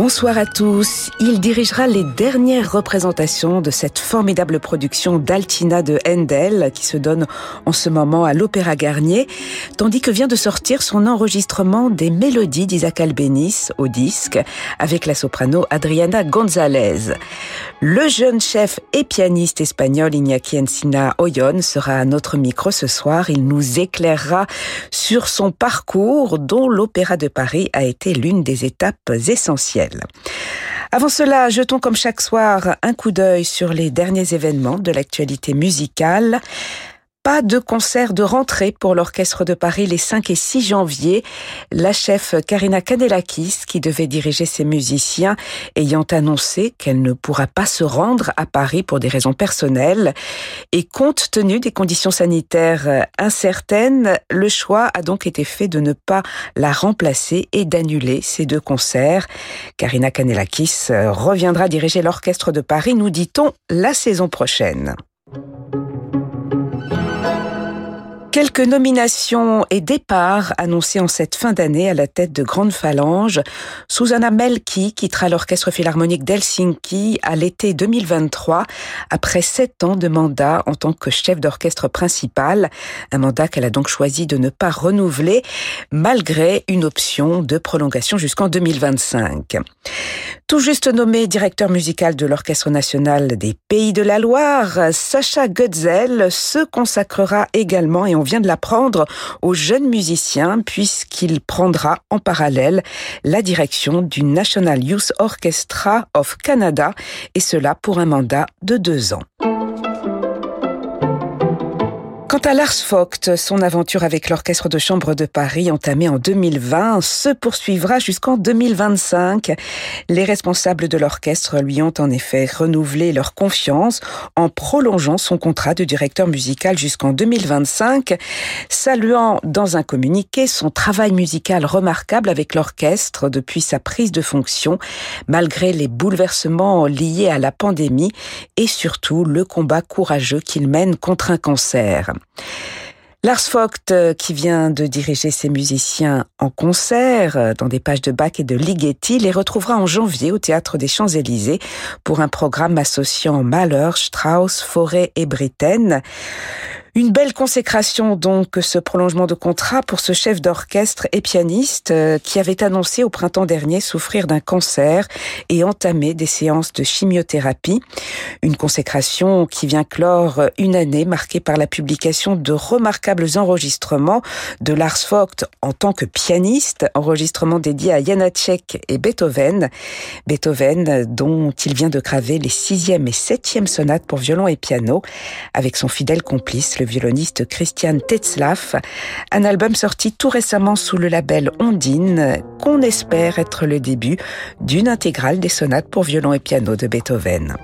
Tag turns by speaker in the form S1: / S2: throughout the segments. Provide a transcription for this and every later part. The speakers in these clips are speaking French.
S1: Bonsoir à tous. Il dirigera les dernières représentations de cette formidable production d'Altina de Handel qui se donne en ce moment à l'Opéra Garnier, tandis que vient de sortir son enregistrement des mélodies d'Isaac Albéniz au disque avec la soprano Adriana González. Le jeune chef et pianiste espagnol Iñaki Encina Oyon sera à notre micro ce soir. Il nous éclairera sur son parcours dont l'Opéra de Paris a été l'une des étapes essentielles avant cela, jetons comme chaque soir un coup d'œil sur les derniers événements de l'actualité musicale pas de concert de rentrée pour l'Orchestre de Paris les 5 et 6 janvier. La chef Karina Kanelakis, qui devait diriger ses musiciens, ayant annoncé qu'elle ne pourra pas se rendre à Paris pour des raisons personnelles. Et compte tenu des conditions sanitaires incertaines, le choix a donc été fait de ne pas la remplacer et d'annuler ces deux concerts. Karina Kanelakis reviendra diriger l'Orchestre de Paris, nous dit-on, la saison prochaine. Quelques nominations et départs annoncés en cette fin d'année à la tête de Grande Phalange. Susanna Melki quittera l'Orchestre Philharmonique d'Helsinki à l'été 2023 après sept ans de mandat en tant que chef d'orchestre principal. Un mandat qu'elle a donc choisi de ne pas renouveler malgré une option de prolongation jusqu'en 2025. Tout juste nommé directeur musical de l'Orchestre national des Pays de la Loire, Sacha Gutzel se consacrera également, et on vient de l'apprendre, aux jeunes musiciens puisqu'il prendra en parallèle la direction du National Youth Orchestra of Canada, et cela pour un mandat de deux ans. Quant à Lars Vogt, son aventure avec l'Orchestre de chambre de Paris entamée en 2020 se poursuivra jusqu'en 2025. Les responsables de l'orchestre lui ont en effet renouvelé leur confiance en prolongeant son contrat de directeur musical jusqu'en 2025, saluant dans un communiqué son travail musical remarquable avec l'orchestre depuis sa prise de fonction, malgré les bouleversements liés à la pandémie et surtout le combat courageux qu'il mène contre un cancer. Lars Vogt, euh, qui vient de diriger ses musiciens en concert euh, dans des pages de Bach et de Ligeti, les retrouvera en janvier au Théâtre des Champs-Élysées pour un programme associant Mahler, Strauss, Forêt et Britten. Une belle consécration donc ce prolongement de contrat pour ce chef d'orchestre et pianiste euh, qui avait annoncé au printemps dernier souffrir d'un cancer et entamer des séances de chimiothérapie. Une consécration qui vient clore une année marquée par la publication de remarquables enregistrements de Lars Vogt en tant que pianiste, enregistrements dédiés à Janacek et Beethoven. Beethoven dont il vient de graver les sixième et septième sonates pour violon et piano avec son fidèle complice le violoniste Christian Tetzlaff, un album sorti tout récemment sous le label Ondine, qu'on espère être le début d'une intégrale des sonates pour violon et piano de Beethoven.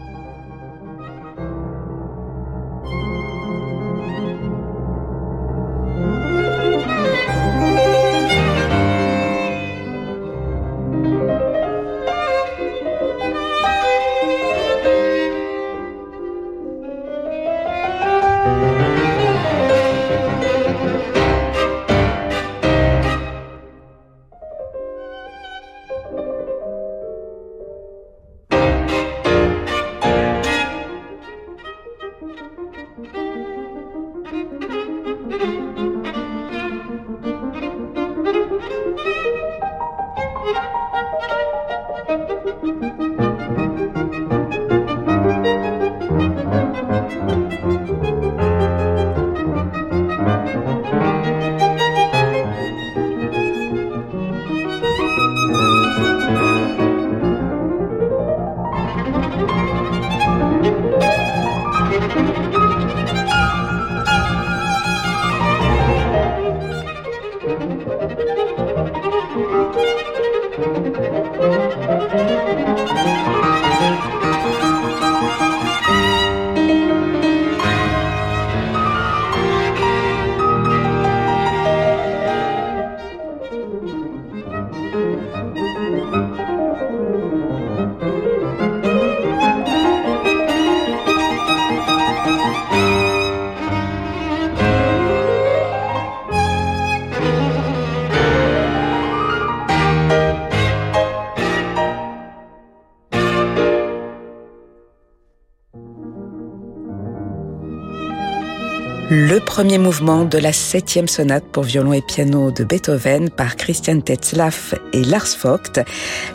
S1: Premier mouvement de la septième sonate pour violon et piano de Beethoven par Christian Tetzlaff et Lars Vogt.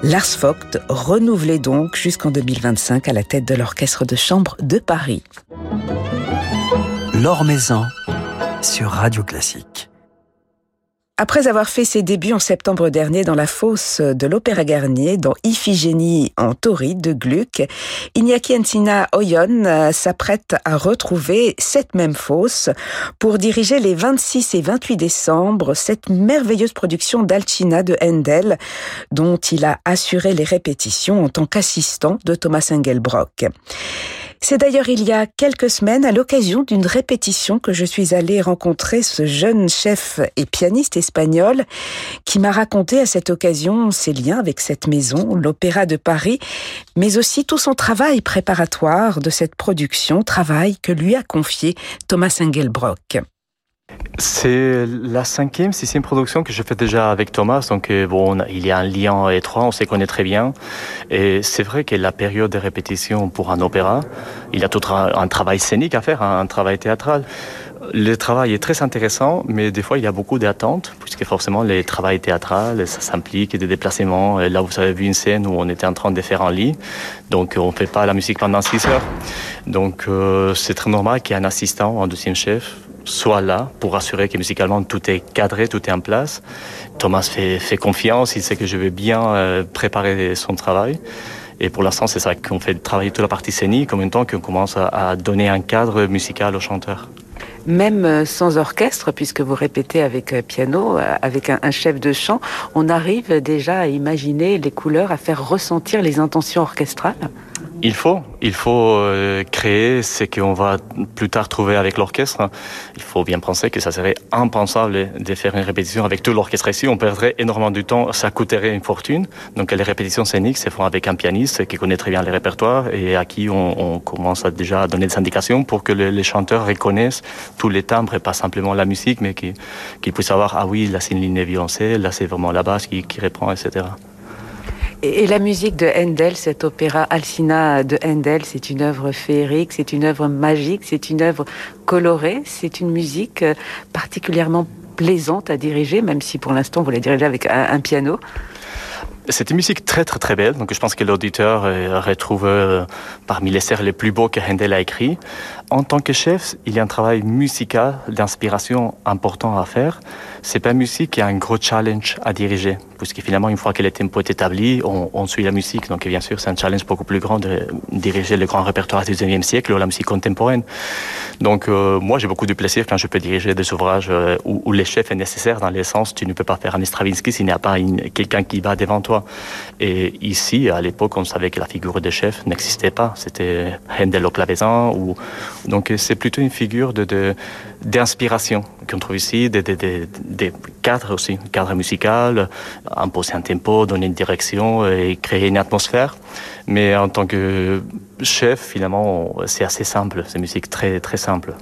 S1: Lars Vogt renouvelé donc jusqu'en 2025 à la tête de l'orchestre de chambre de Paris.
S2: L'Or Maison sur Radio Classique.
S1: Après avoir fait ses débuts en septembre dernier dans la fosse de l'Opéra Garnier, dans Iphigénie en Tauride de Gluck, Iñaki Encina Oyon euh, s'apprête à retrouver cette même fosse pour diriger les 26 et 28 décembre cette merveilleuse production d'Alcina de Handel, dont il a assuré les répétitions en tant qu'assistant de Thomas Engelbrock. C'est d'ailleurs il y a quelques semaines, à l'occasion d'une répétition, que je suis allée rencontrer ce jeune chef et pianiste espagnol qui m'a raconté à cette occasion ses liens avec cette maison, l'Opéra de Paris, mais aussi tout son travail préparatoire de cette production, travail que lui a confié Thomas Engelbrock.
S3: C'est la cinquième, sixième production que je fais déjà avec Thomas. Donc, euh, bon, il y a un lien étroit, on se connaît très bien. Et c'est vrai que la période de répétition pour un opéra, il y a tout un travail scénique à faire, un travail théâtral. Le travail est très intéressant, mais des fois, il y a beaucoup d'attentes, puisque forcément, le travail théâtral, ça s'implique des déplacements. Et là, vous avez vu une scène où on était en train de faire en lit. Donc, on ne fait pas la musique pendant six heures. Donc, euh, c'est très normal qu'il y ait un assistant, un deuxième chef, soit là pour assurer que musicalement tout est cadré, tout est en place. Thomas fait, confiance, il sait que je vais bien euh, préparer son travail. Et pour l'instant, c'est ça qu'on fait travailler toute la partie scénique en même temps qu'on commence à, donner un cadre musical au chanteur
S1: même euh, sans orchestre, puisque vous répétez avec euh, piano, avec un, chef de chant, on arrive déjà à imaginer les couleurs, à faire ressentir les intentions orchestrales
S3: il faut, il faut euh, créer ce qu'on va plus tard trouver avec l'orchestre. Il faut bien penser que ça serait impensable de faire une répétition avec tout l'orchestre ici. On perdrait énormément de temps, ça coûterait une fortune. Donc les répétitions scéniques se font avec un pianiste qui connaît très bien les répertoires et à qui on, commence déjà à donner des indications pour que les, chanteurs reconnaissent tous les timbres et pas simplement la musique, mais qu'ils puissent savoir, ah oui, là c'est une ligne violoncelle, là c'est vraiment la basse qui, qui reprend, etc.
S1: Et, la musique de Handel, cet opéra Alcina de Handel, c'est une œuvre féerique, c'est une œuvre magique, c'est une œuvre colorée, c'est une musique euh, particulièrement plaisante à diriger, même si pour l'instant vous la dirigez avec un, piano.
S3: C'est une musique très très très belle, donc je pense que l'auditeur retrouve euh, parmi les serres les plus beaux que Handel a écrit. En tant que chef, il y a un travail musical d'inspiration important à faire. C'est pas musique qui a un gros challenge à diriger puisque finalement, une fois que le tempo est établi, on, suit la musique. Donc, bien sûr, c'est un challenge beaucoup plus grand de diriger le grand répertoire du 19e siècle ou la musique contemporaine. Donc, euh, moi, j'ai beaucoup de plaisir quand je peux diriger des ouvrages euh, où, où, le chef est nécessaire, dans le sens, tu ne peux pas faire un Stravinsky s'il n'y a pas quelqu'un qui va devant toi. Et ici, à l'époque, on savait que la figure de chef n'existait pas. C'était Handel au clavecin. Ou... Donc, c'est plutôt une figure de, d'inspiration qu'on trouve ici, des, des, des, cadres aussi, cadre musical, imposer un tempo, donner une direction et créer une atmosphère. Mais en tant que chef, finalement, c'est assez simple, c'est une musique très très simple.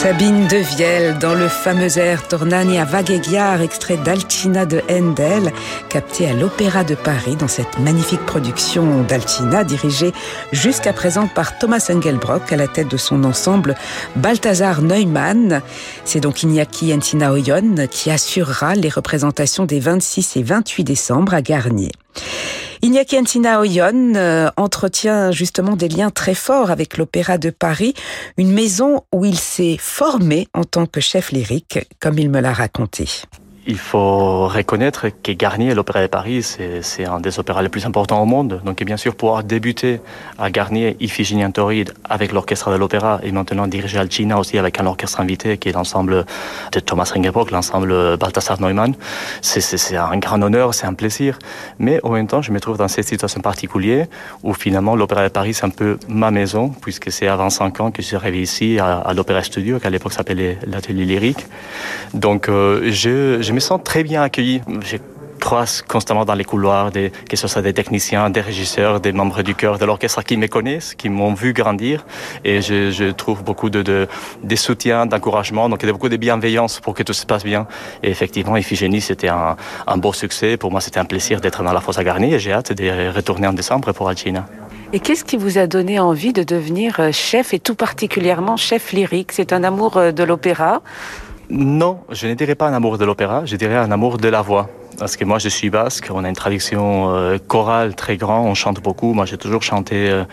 S1: Sabine Devielle dans le fameux air Tornani à extrait d'Alcina de Handel, capté à l'Opéra de Paris dans cette magnifique production d'Alcina dirigée jusqu'à présent par Thomas Engelbrock à la tête de son ensemble Balthazar Neumann. C'est donc Iñaki Encina Oyon qui assurera les représentations des 26 et 28 décembre à Garnier. Iñaki Antina Oyon euh, entretient justement des liens très forts avec l'Opéra de Paris, une maison où il s'est formé en tant que chef lyrique, comme il me l'a raconté.
S3: Il faut reconnaître que Garnier, l'Opéra de Paris, c'est un des opéras les plus importants au monde. Donc, bien sûr, pouvoir débuter à Garnier, Iphigénie Tauride, avec l'orchestre de l'opéra et maintenant diriger Alcina aussi avec un orchestre invité qui est l'ensemble de Thomas Ringelbrock, l'ensemble Balthasar Neumann. C'est un grand honneur, c'est un plaisir. Mais en même temps, je me trouve dans cette situation particulière où finalement l'Opéra de Paris, c'est un peu ma maison, puisque c'est avant cinq ans que je suis arrivé ici à, l'Opéra Studio, qui à l'époque s'appelait l'Atelier Lyrique. Donc, euh, je, je sens très bien accueilli. Je croise constamment dans les couloirs, des, que ce soit des techniciens, des régisseurs, des membres du chœur de l'orchestre qui me connaissent, qui m'ont vu grandir. Et je, trouve beaucoup de, de, soutien, d'encouragement. Donc il y a beaucoup de bienveillance pour que tout se passe bien. Et effectivement, Iphigénie, c'était un, beau succès. Pour moi, c'était un plaisir d'être dans la fosse à Garnier et j'ai hâte de retourner en décembre pour Alcina.
S1: Et qu'est-ce qui vous a donné envie de devenir chef et tout particulièrement chef lyrique? C'est un amour euh, de l'opéra
S3: non, je ne dirais pas un amour de l'opéra, je dirais un amour de la voix. Parce que moi, je suis basque, on a une tradition euh, chorale très grande, on chante beaucoup. Moi, j'ai toujours chanté euh,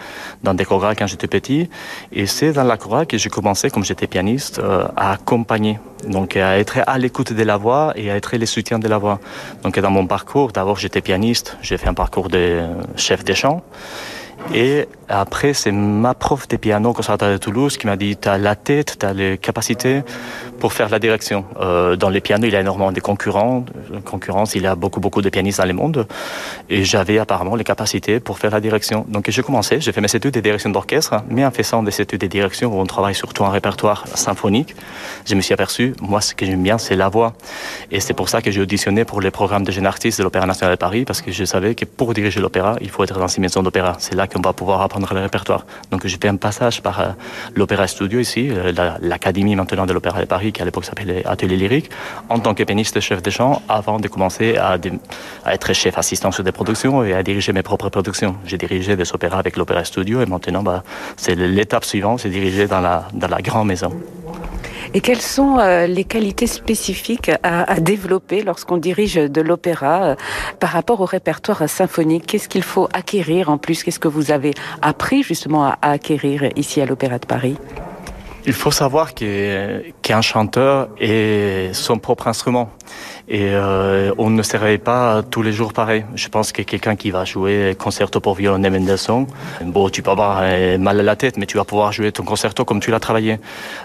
S3: dans des chorales quand j'étais petit. Et c'est dans la chorale que j'ai commencé, comme j'étais pianiste, euh, à accompagner. Donc, à être à l'écoute de la voix et à être le soutien de la voix. Donc, dans mon parcours, d'abord, j'étais pianiste. J'ai fait un parcours de chef des chants. Et après, c'est ma prof de piano au Conservatoire de Toulouse qui m'a dit Tu as la tête, tu as les capacités pour faire la direction. Euh, dans les pianos, il y a énormément de concurrents. Concurrence, il y a beaucoup, beaucoup de pianistes dans le monde. Et j'avais apparemment les capacités pour faire la direction. Donc j'ai commencé, j'ai fait mes études de direction d'orchestre, mais en faisant des études de direction où on travaille surtout en répertoire symphonique, je me suis aperçu, moi, ce que j'aime bien, c'est la voix. Et c'est pour ça que j'ai auditionné pour les programmes de jeunes artistes de l'Opéra national de Paris, parce que je savais que pour diriger l'opéra, il faut être dans une maison d'opéra. C'est là qu'on va pouvoir apprendre le répertoire. Donc j'ai fait un passage par euh, l'Opéra Studio ici, euh, l'académie maintenant de l'Opéra de Paris, qui à l'époque s'appelait Atelier Lyrique, en tant que pianiste chef de chant, avant de commencer à, être chef assistant sur des productions et à diriger mes propres productions. J'ai dirigé des opéras avec l'Opéra Studio et maintenant bah, c'est l'étape suivante, c'est diriger dans la, dans la grande maison.
S1: Et quelles sont euh, les qualités spécifiques à, développer lorsqu'on dirige de l'opéra euh, par rapport au répertoire symphonique? Qu'est-ce qu'il faut acquérir en plus? Qu'est-ce que vous avez appris justement à, acquérir ici à l'Opéra de Paris?
S3: Il faut savoir qu'un chanteur est son propre instrument. Et euh, on ne se réveille pas tous les jours pareil. Je pense que quelqu'un qui va jouer concerto pour violon de Mendelssohn, bon, tu peux avoir euh, mal à la tête, mais tu vas pouvoir jouer ton concerto comme tu l'as travaillé.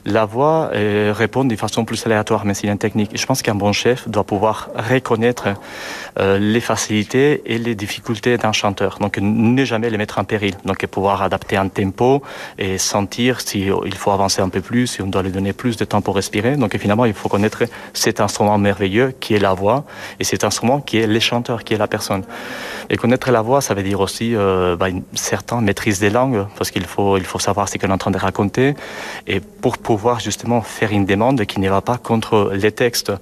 S3: La voix euh, répond de façon plus aléatoire, mais c'est une technique. je pense qu'un bon chef doit pouvoir reconnaître les facilités et les difficultés d'un chanteur. Donc, ne jamais les mettre en péril. Donc, pouvoir adapter un tempo et sentir s'il il faut avancer un peu plus, si on doit lui donner plus de temps pour respirer. Donc, finalement, il faut connaître cet instrument merveilleux qui est la voix, et cet instrument qui est les chanteurs, qui est la personne. Et connaître la voix, ça veut dire aussi euh, bah, une certaine maîtrise des langues, parce qu'il faut, il faut savoir ce qu'on est en train de raconter, et pour pouvoir justement faire une demande qui ne va pas contre les textes.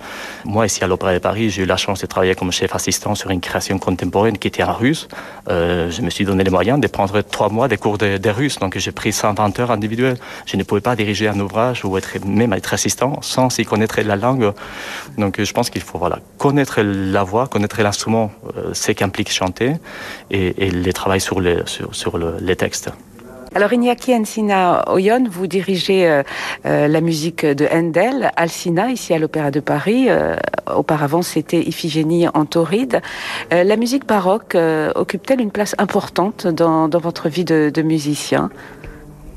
S3: Moi, ici à l'Opéra de Paris, j'ai eu la chance de travailler comme chef assistant sur une création contemporaine qui était en russe. Euh, je me suis donné les moyens de prendre trois mois des cours de, de russe, donc j'ai pris 120 heures individuelles. Je ne pouvais pas diriger un ouvrage ou être, même être assistant sans y connaître la langue. Donc je pense qu'il faut connaître la voix, connaître l'instrument, euh, ce qu'implique chanter, et, les travailler sur, les, textes.
S1: Alors Iñaki Encina Oyon, vous dirigez euh, euh, la musique de Handel, Alcina, ici à l'Opéra de Paris. Euh, auparavant, c'était Iphigénie en tauride. La musique baroque occupe-t-elle une place importante dans, votre vie de musicien?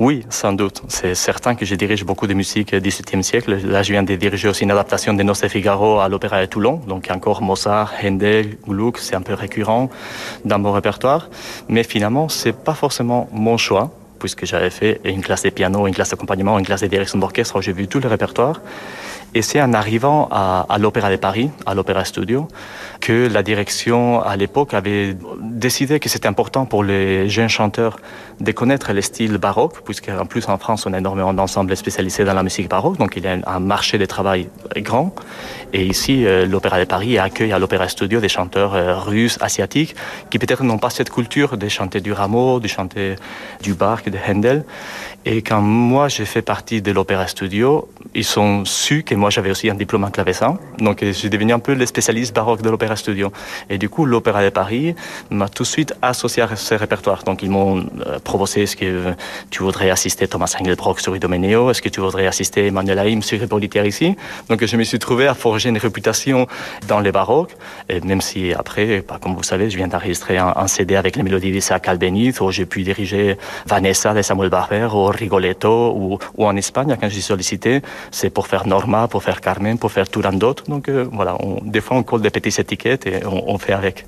S3: Oui, sans doute. C'est certain que je dirige beaucoup de musique du XVIIe siècle. Là, je viens de diriger aussi une adaptation de Noce Figaro à l'Opéra de Toulon. Donc, encore Mozart, Handel, Gluck, c'est un peu récurrent dans mon répertoire. Mais finalement, c'est pas forcément mon choix, puisque j'avais fait une classe de piano, une classe d'accompagnement, une classe de direction d'orchestre. J'ai vu tout le répertoire. Et c'est en arrivant à, à l'Opéra de Paris, à l'Opéra Studio, que la direction à l'époque avait décidé que c'était important pour les jeunes chanteurs de connaître les styles baroques, puisqu'en plus en France on a énormément d'ensembles spécialisés dans la musique baroque, donc il y a un marché de travail grand. Et ici, euh, l'Opéra de Paris accueille à l'Opéra Studio des chanteurs euh, russes, asiatiques, qui peut-être n'ont pas cette culture de chanter du Rameau, de chanter du Bach, de Handel. Et quand moi j'ai fait partie de l'Opéra Studio, ils ont su que moi j'avais aussi un diplôme en clavecin, donc j'ai devenu un peu le spécialiste baroque de l'Opéra Studio. Et du coup, l'Opéra de Paris m'a tout de suite associé à ce répertoire. Donc ils m'ont euh, proposé est-ce que tu voudrais assister Thomas Engelbrock sur Idomeneo, est-ce que tu voudrais assister Emmanuel Haïm sur Hippolyte ici? Donc je me suis trouvé à forger une réputation dans les baroques, et même si après, bah, comme vous savez, je viens d'enregistrer un, CD avec les mélodies d'Isaac Albéniz, où j'ai pu diriger Vanessa de Samuel Barber, Rigoletto ou, en Espagne, quand je suis sollicité, c'est pour faire Norma, pour faire Carmen, pour faire Turandot. Donc euh, voilà, on, des fois on colle des petites étiquettes et on fait avec.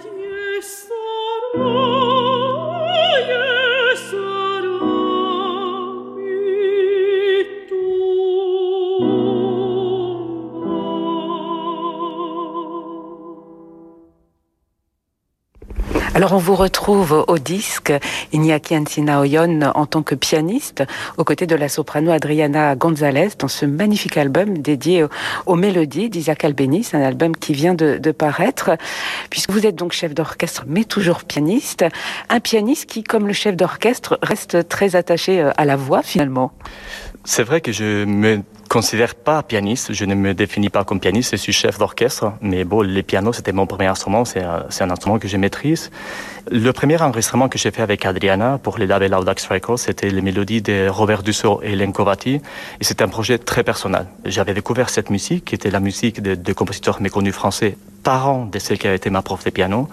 S3: for you.
S1: Alors on vous retrouve au disque Iñaki Oyon en tant que pianiste aux côtés de la soprano Adriana Gonzalez dans ce magnifique album dédié aux, mélodies d'Isaac Albéniz, un album qui vient de, de paraître puisque vous êtes donc chef d'orchestre mais toujours pianiste, un pianiste qui comme le chef d'orchestre reste très attaché euh, à la voix finalement.
S3: C'est vrai que je me considère pas pianiste, je ne me définis pas comme pianiste, je suis chef d'orchestre, mais bon, le piano, c'était mon premier instrument, c'est un, un, instrument que je maîtrise. Le premier enregistrement que j'ai fait avec Adriana pour les labels Audax Records, c'était les mélodies de Robert Dussault et Hélène et c'était un projet très personnel. J'avais découvert cette musique, qui était la musique de, de compositeurs méconnus français, parents de celle qui a été ma prof de piano,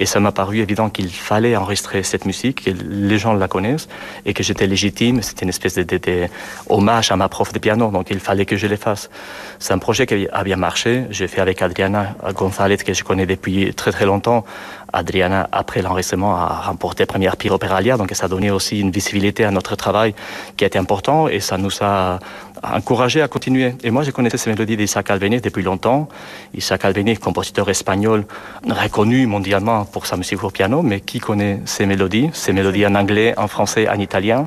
S3: et ça m'a paru évident qu'il fallait enregistrer cette musique, que les gens la connaissent, et que j'étais légitime, c'était une espèce de, à ma prof de piano, donc il fallait que je les fasse. C'est un projet qui a bien marché. J'ai fait avec Adriana González, que je connais depuis très très longtemps. Adriana, après l'enregistrement, a remporté première Pire Opéralia, donc ça a donné aussi une visibilité à notre travail qui a été important et ça nous a encouragé à continuer. Et moi, je connaissais ces mélodies d'Isaac Albéniz depuis longtemps. Isaac Albéniz, compositeur espagnol reconnu mondialement pour sa musique au piano, mais qui connaît ces mélodies, ces mélodies en anglais, en français, en italien?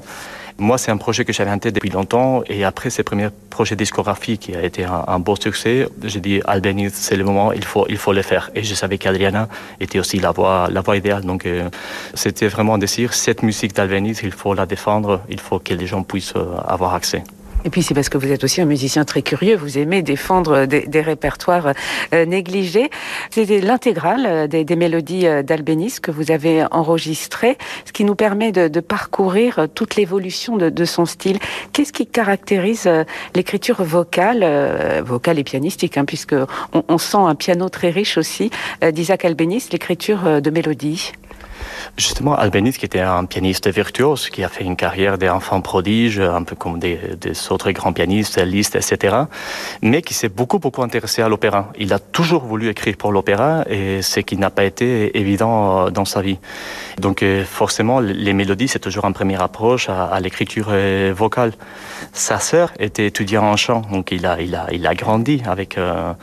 S3: Moi, c'est un projet que j'avais en tête depuis longtemps. Et après ces premiers projets discographiques qui a été un, beau succès, j'ai dit, Albéniz, c'est le moment, il faut, il faut le faire. Et je savais qu'Adriana était aussi la voix, la voix idéale. Donc, euh, c'était vraiment un désir. Cette musique d'Albéniz, il faut la défendre. Il faut que les gens puissent euh, avoir accès.
S1: Et puis c'est parce que vous êtes aussi un musicien très curieux, vous aimez défendre des, des répertoires euh, négligés. C'était l'intégrale euh, des, des, mélodies euh, d'Albéniz que vous avez enregistrées, ce qui nous permet de, de parcourir toute l'évolution de, de, son style. Qu'est-ce qui caractérise l'écriture vocale, vocale et pianistique, hein, puisque on, on, sent un piano très riche aussi d'Isaac Albéniz, l'écriture de mélodies
S3: Justement, Albéniz, qui était un pianiste virtuose, qui a fait une carrière d'enfant prodige, un peu comme des, autres grands pianistes, Liszt, etc., mais qui s'est beaucoup, beaucoup intéressé à l'opéra. Il a toujours voulu écrire pour l'opéra et ce qui n'a pas été évident dans sa vie. Donc, euh, forcément, les mélodies, c'est toujours une première approche à, l'écriture euh, vocale. Sa sœur était étudiante en chant, donc il a, il a, il a grandi avec... Euh,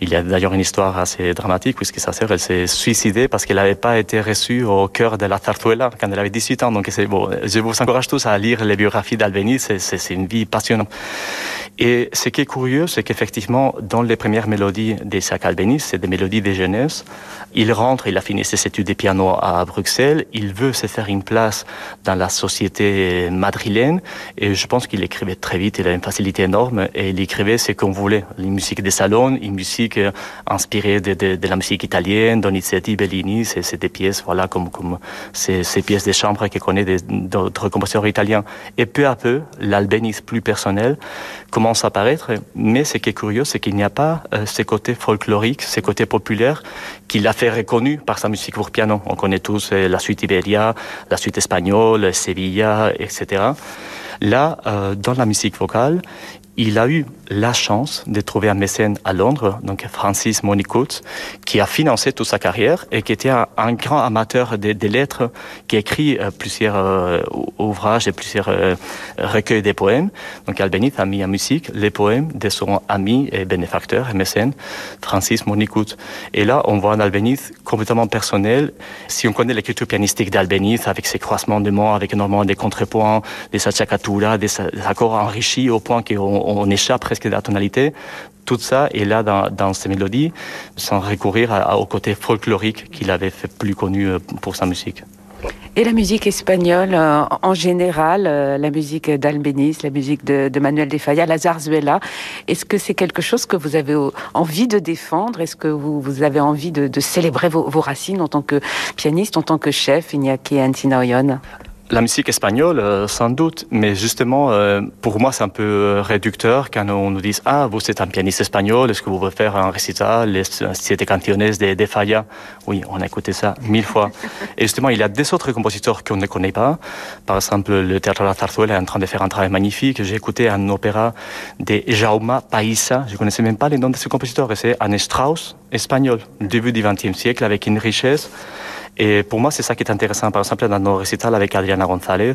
S3: il y a d'ailleurs une histoire assez dramatique puisque sa sœur, elle s'est suicidée parce qu'elle n'avait pas été reçue au cœur de la Tartuela quand elle avait 18 ans. Donc c'est bon. Je vous encourage tous à lire les biographies d'Albéniz. C'est une vie passionnante. Et ce qui est curieux, c'est qu'effectivement, dans les premières mélodies d'Isaac Albéniz, c'est des mélodies de jeunesse. Il rentre, il a fini ses études de piano à Bruxelles. Il veut se faire une place dans la société madrilène. Et je pense qu'il écrivait très vite. Il a une facilité énorme et il écrivait ce qu'on voulait. Une musique de salon, une musique inspirée de, de, de, la musique italienne, Donizetti, Bellini, c'est des pièces, voilà, comme, ces, ces pièces de chambre qu'il connaît d'autres compositeurs italiens. Et peu à peu, l'albénisme plus personnel commence à apparaître, mais ce qui est curieux, c'est qu'il n'y a pas euh, ces côtés folkloriques, ces côtés populaires qu'il a fait reconnu par sa musique pour piano. On connaît tous euh, la suite Iberia, la suite espagnole, Sevilla, etc. Là, euh, dans la musique vocale, il a eu la chance de trouver un mécène à Londres, donc Francis Monicote, qui a financé toute sa carrière et qui était un, grand amateur des, des, lettres, qui a écrit euh, plusieurs euh, ouvrages et plusieurs euh, recueils de poèmes. Donc Albéniz a mis en musique les poèmes de son ami et bénéfacteur et mécène, Francis Monicote. Et là, on voit un Albéniz complètement personnel. Si on connaît l'écriture pianistique d'Albéniz, avec ses croisements de mots, avec énormément de contrepoints, des saccatura, des, des accords enrichis au point qu'on on échappe presque de la tonalité. Tout ça est là dans, dans ces mélodies, sans recourir au côté folklorique qu'il avait fait plus connu euh, pour sa musique.
S1: Et la musique espagnole euh, en général, euh, la musique d'Albéniz, la musique de, de, Manuel de Falla, la zarzuela, est-ce que c'est quelque chose que vous avez envie de défendre? Est-ce que vous, avez envie de, célébrer vos, vos, racines en tant que pianiste, en tant que chef, Iñaki Antinaoyon
S3: la musique espagnole, euh, sans doute, mais justement, euh, pour moi, c'est un peu euh, réducteur quand on nous dit Ah, vous êtes un pianiste espagnol, est-ce que vous pouvez faire un récital, les siete canciones de, de Falla? Oui, on a écouté ça mille fois. Et justement, il y a des autres compositeurs qu'on ne connaît pas. Par exemple, le Théâtre de la Zarzuela est en train de faire un travail magnifique. J'ai écouté un opéra de Jaume Paisa, je ne connaissais même pas les noms de ce compositeur, c'est un Strauss espagnol, début du XXe siècle, avec une richesse. Et pour moi, c'est ça qui est intéressant. Par exemple, dans nos récitals avec Adriana González,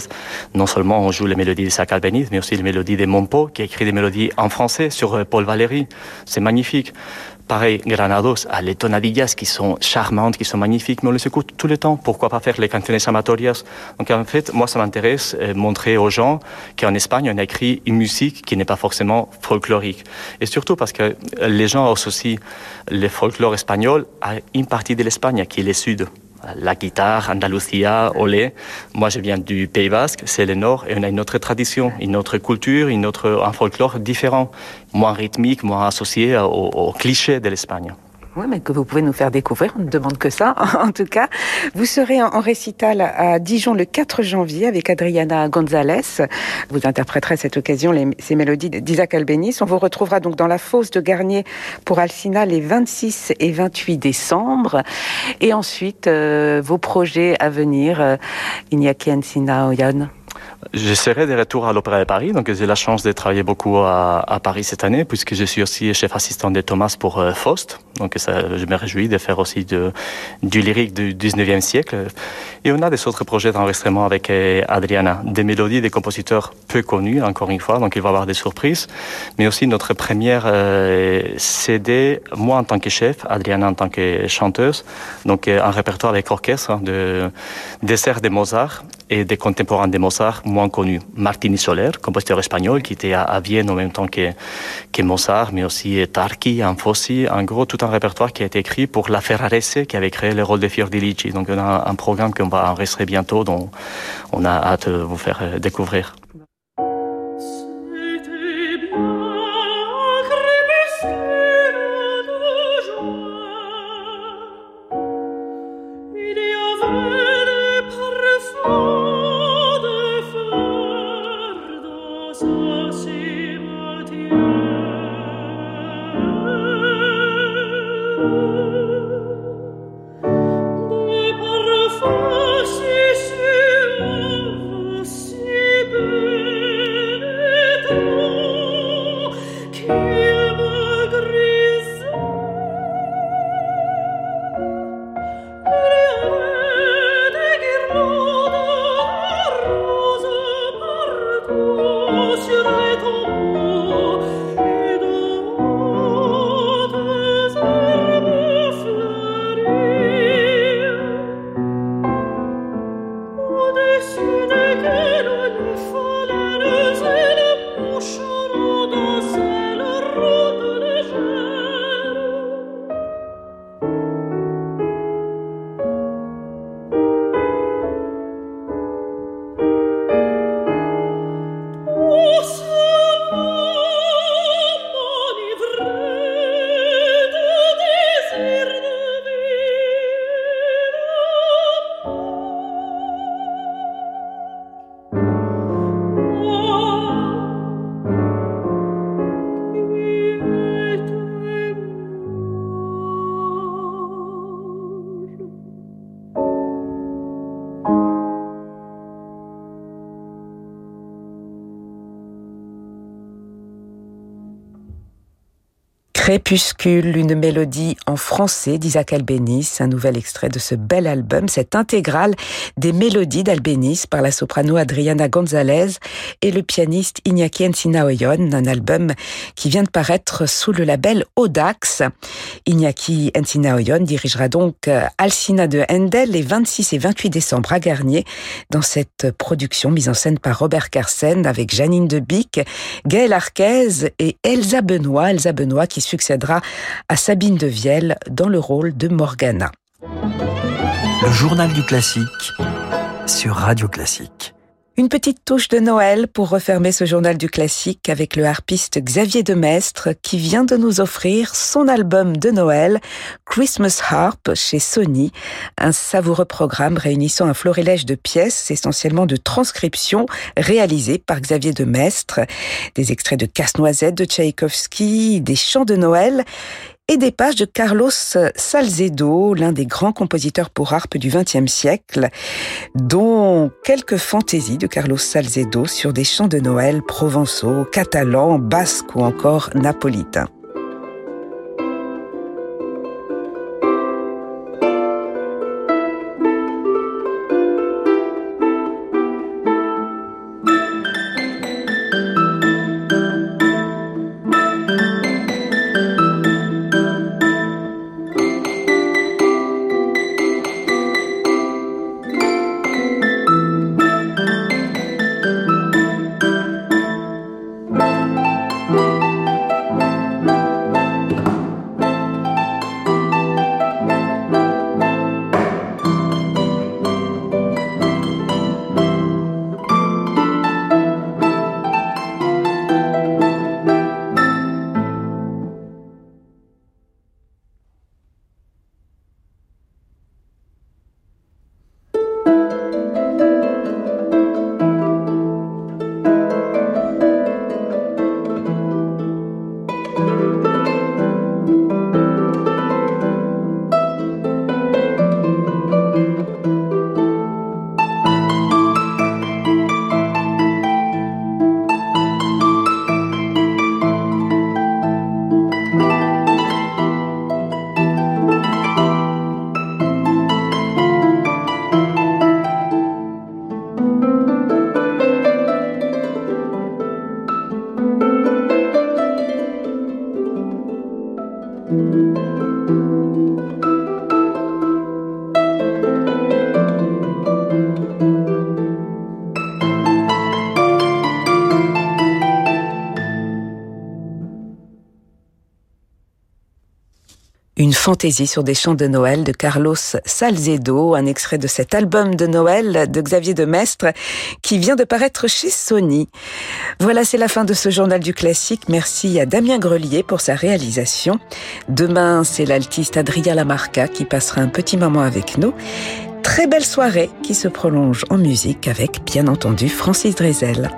S3: non seulement on joue les mélodies de Isaac Albéniz, mais aussi les mélodies de Monpo, qui a écrit des mélodies en français sur Paul Valéry. C'est magnifique. Pareil, Granados a les tonadillas qui sont charmantes, qui sont magnifiques, mais on les écoute tout le temps. Pourquoi pas faire les canciones amatorias? Donc en fait, moi, ça m'intéresse euh, montrer aux gens qu'en Espagne, on a écrit une musique qui n'est pas forcément folklorique. Et surtout parce que les gens associent le folklore espagnol à une partie de l'Espagne, qui est le sud la guitare, Andalusia, Olé. Moi, je viens du Pays Basque, c'est le Nord, et on a une autre tradition, une autre culture, une autre, un folklore différent, moins rythmique, moins associé aux, aux clichés de l'Espagne.
S1: Oui, mais que vous pouvez nous faire découvrir. On ne demande que ça, en tout cas. Vous serez en récital à Dijon le 4 janvier avec Adriana Gonzalez. Vous interpréterez à cette occasion les, ces mélodies d'Isaac Albéniz. On vous retrouvera donc dans la fosse de Garnier pour Alcina les 26 et 28 décembre. Et ensuite, euh, vos projets à venir, euh, Iñaki.
S3: Je serai de retour à l'Opéra de Paris, donc j'ai la chance de travailler beaucoup à, Paris cette année, puisque je suis aussi chef assistant de Thomas pour euh, Faust. Donc je me réjouis de faire aussi du lyrique du 19e siècle. Et on a des autres projets d'enregistrement avec euh, Adriana, des mélodies des compositeurs peu connus, encore une fois, donc il va y avoir des surprises. Mais aussi notre première euh, CD, moi en tant que chef, Adriana en tant que chanteuse, donc euh, un répertoire avec orchestre hein, de desserts de Mozart et des contemporains de Mozart moins connus. Martini Soler, compositeur espagnol qui était à, Vienne en même temps que, que Mozart, mais aussi Tarki, Anfossi, en gros tout un répertoire qui a été écrit pour la Ferrarese qui avait créé le rôle de Fiordilici. Donc on a un programme qu'on va enregistrer bientôt dont on a hâte de vous faire découvrir.
S1: Crépuscule, une mélodie en français d'Isaac Albéniz, un nouvel extrait de ce bel album, cette intégrale des mélodies d'Albéniz par la soprano Adriana Gonzalez et le pianiste Iñaki Encinaoyon, un album qui vient de paraître sous le label Audax. Iñaki Encinaoyon dirigera donc euh, Alcina de Handel les 26 et 28 décembre à Garnier dans cette production mise en scène par Robert Carsen avec Janine Debic, Gaël Arquez et Elsa Benoît, Elsa Benoît qui succédera à Sabine de Vielle dans le rôle de Morgana.
S2: Le journal du classique sur Radio Classique.
S1: Une petite touche de Noël pour refermer ce journal du classique avec le harpiste Xavier Demestre qui vient de nous offrir son album de Noël Christmas Harp chez Sony, un savoureux programme réunissant un florilège de pièces essentiellement de transcriptions réalisées par Xavier Demestre, des extraits de Casse-Noisette de Tchaïkovski, des chants de Noël et des pages de Carlos Salzedo, l'un des grands compositeurs pour harpe du XXe siècle, dont quelques fantaisies de Carlos Salzedo sur des chants de Noël provençaux, catalans, basques ou encore napolitains. Fantaisie sur des chants de Noël de Carlos Salzedo, un extrait de cet album de Noël de Xavier de Mestre qui vient de paraître chez Sony. Voilà, c'est la fin de ce journal du classique. Merci à Damien Grelier pour sa réalisation. Demain, c'est l'altiste Adrien Lamarca qui passera un petit moment avec nous. Très belle soirée qui se prolonge en musique avec, bien entendu, Francis Drezel.